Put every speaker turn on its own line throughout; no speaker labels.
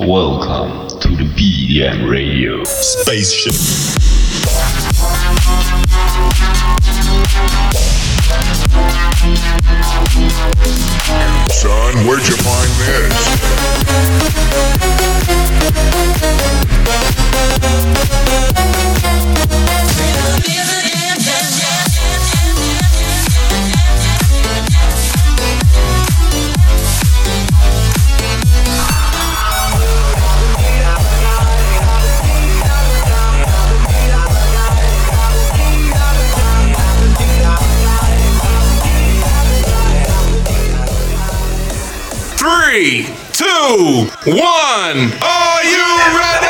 Welcome to the BEDM Radio
Spaceship.
Son, where'd you find this?
Three, two, one. Are you ready?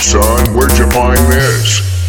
Son, where'd you find this?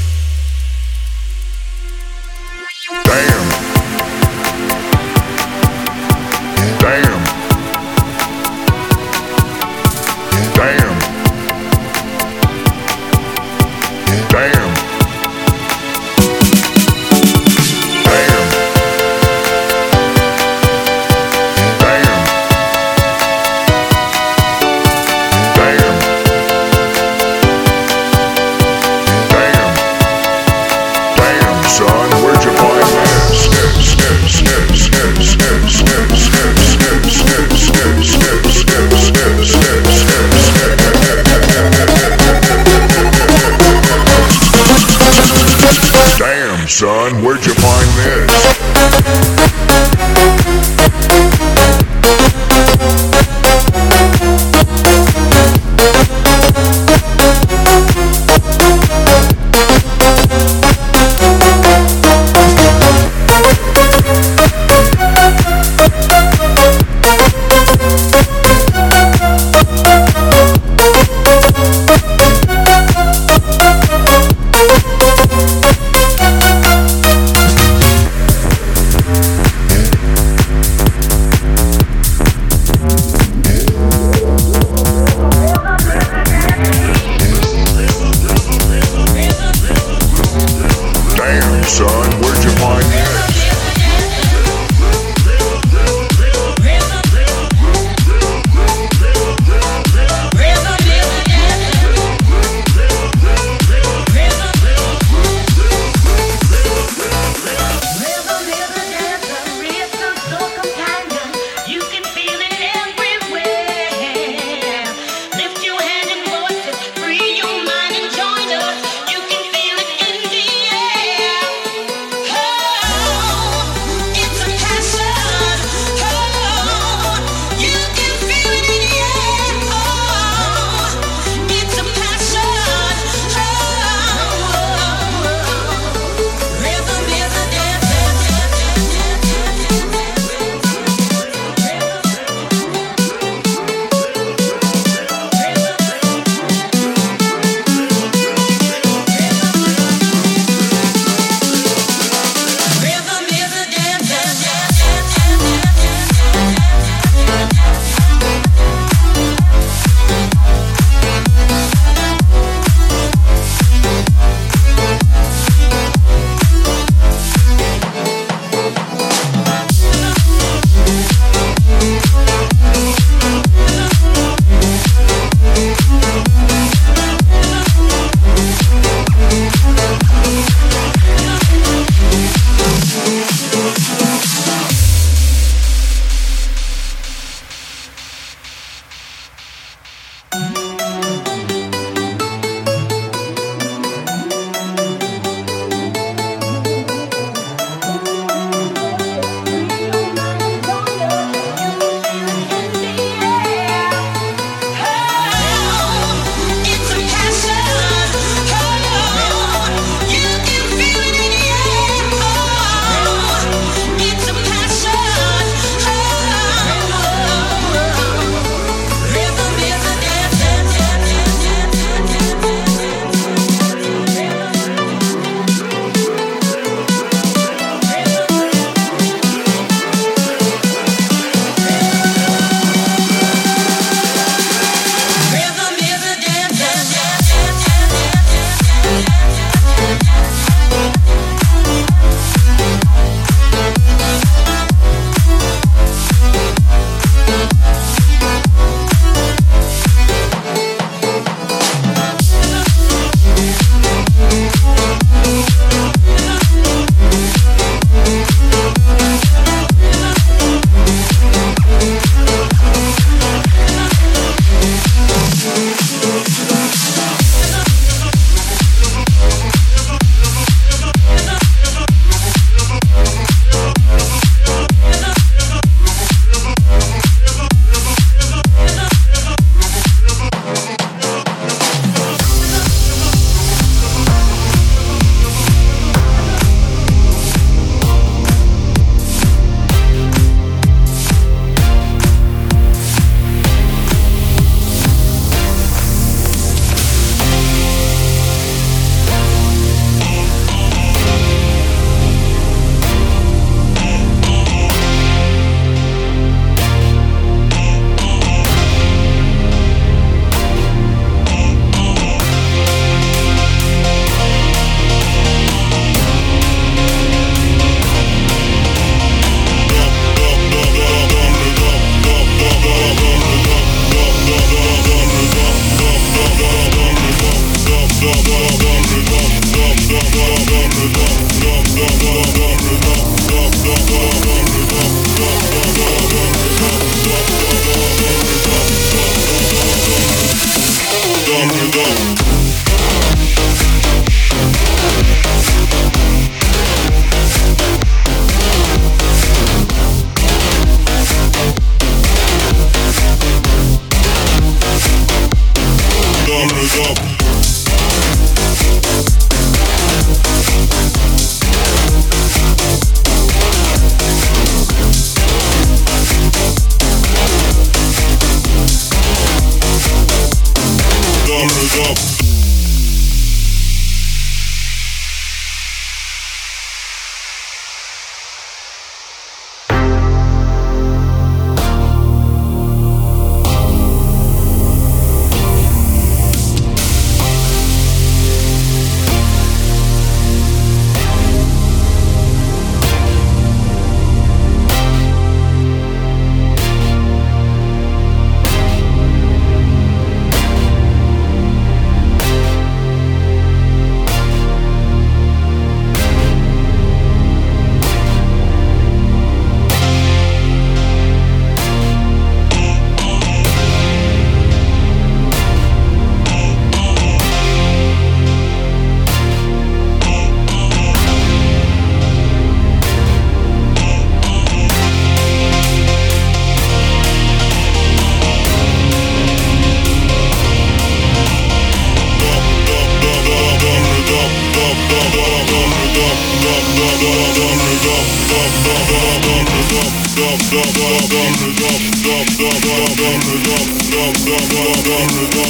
gonna
go.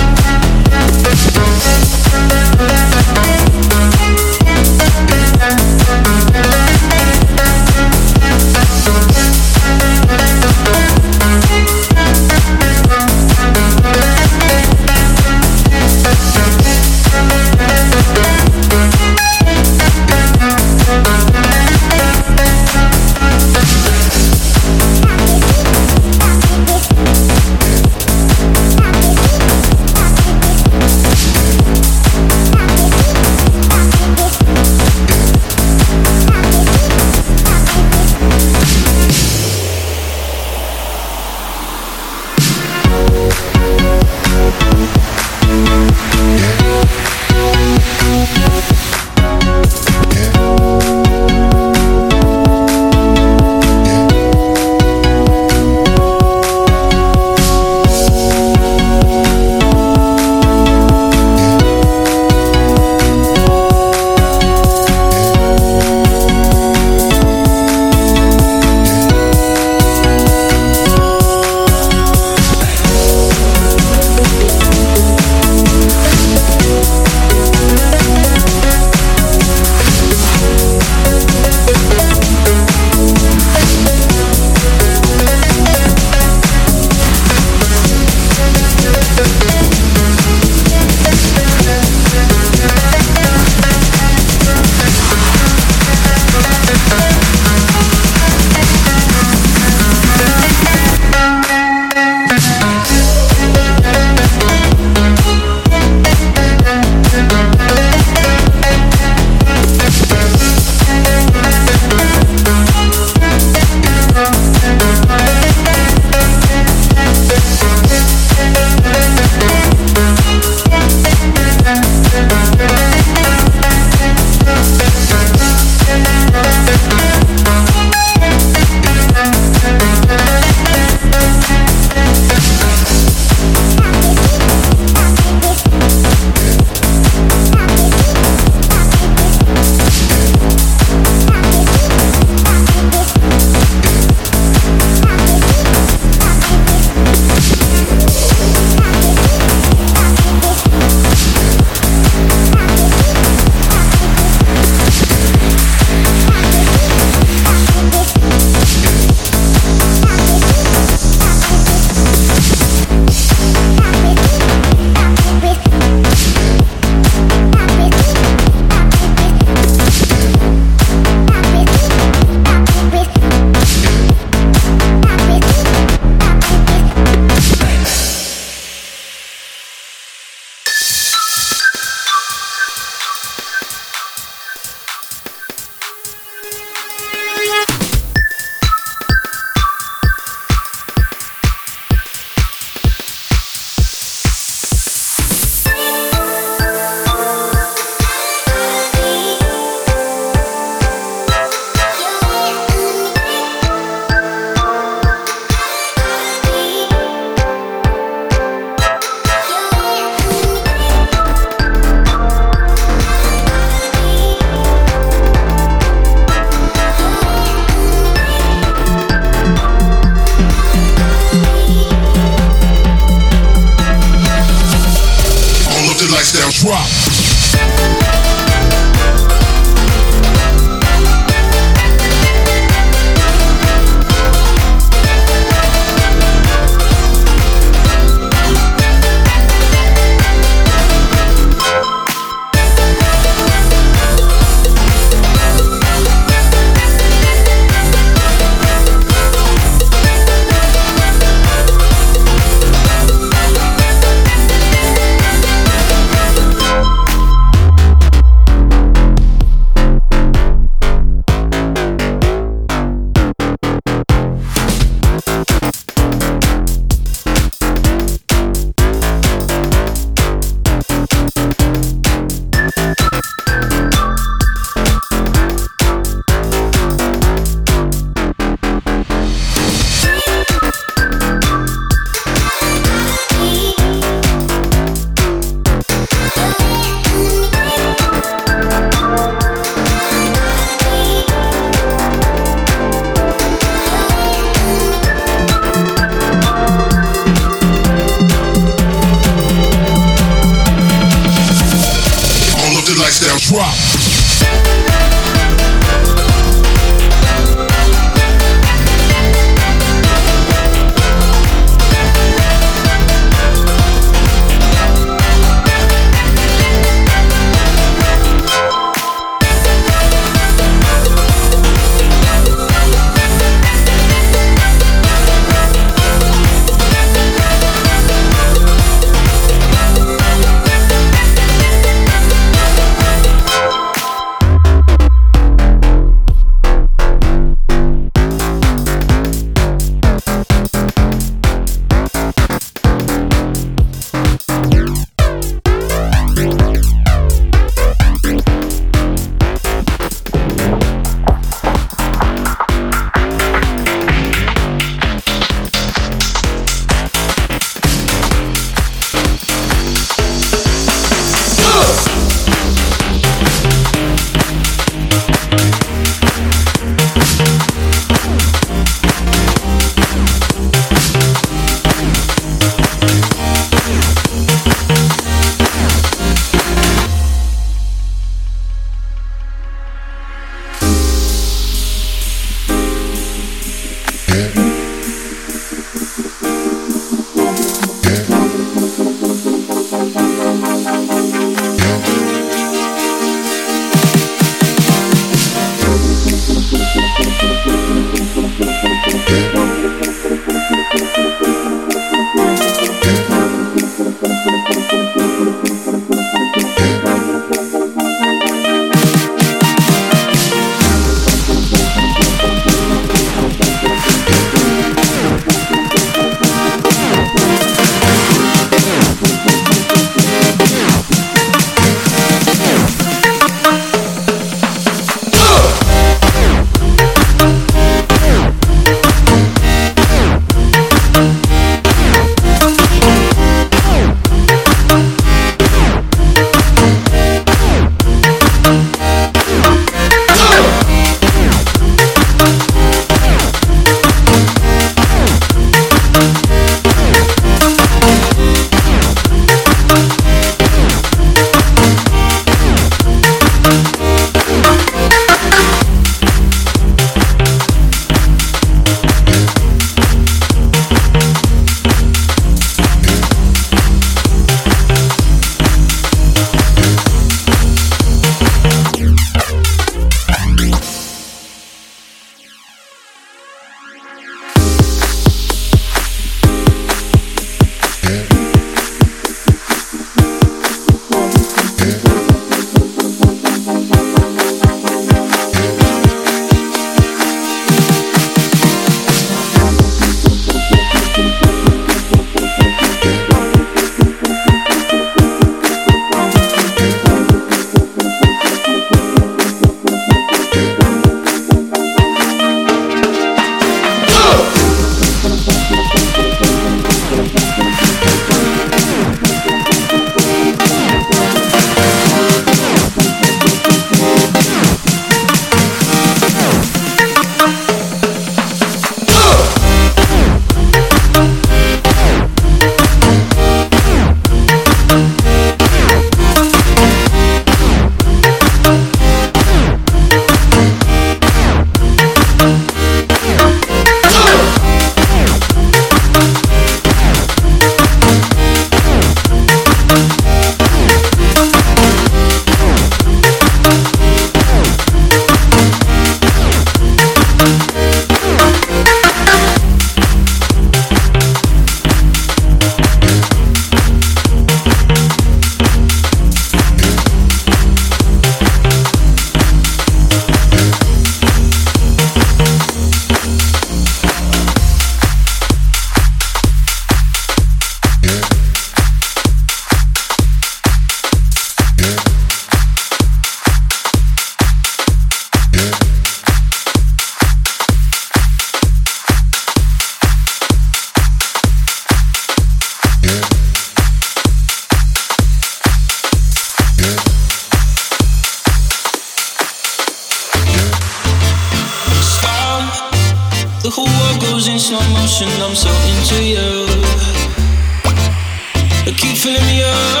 Cause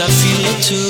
I feel it too.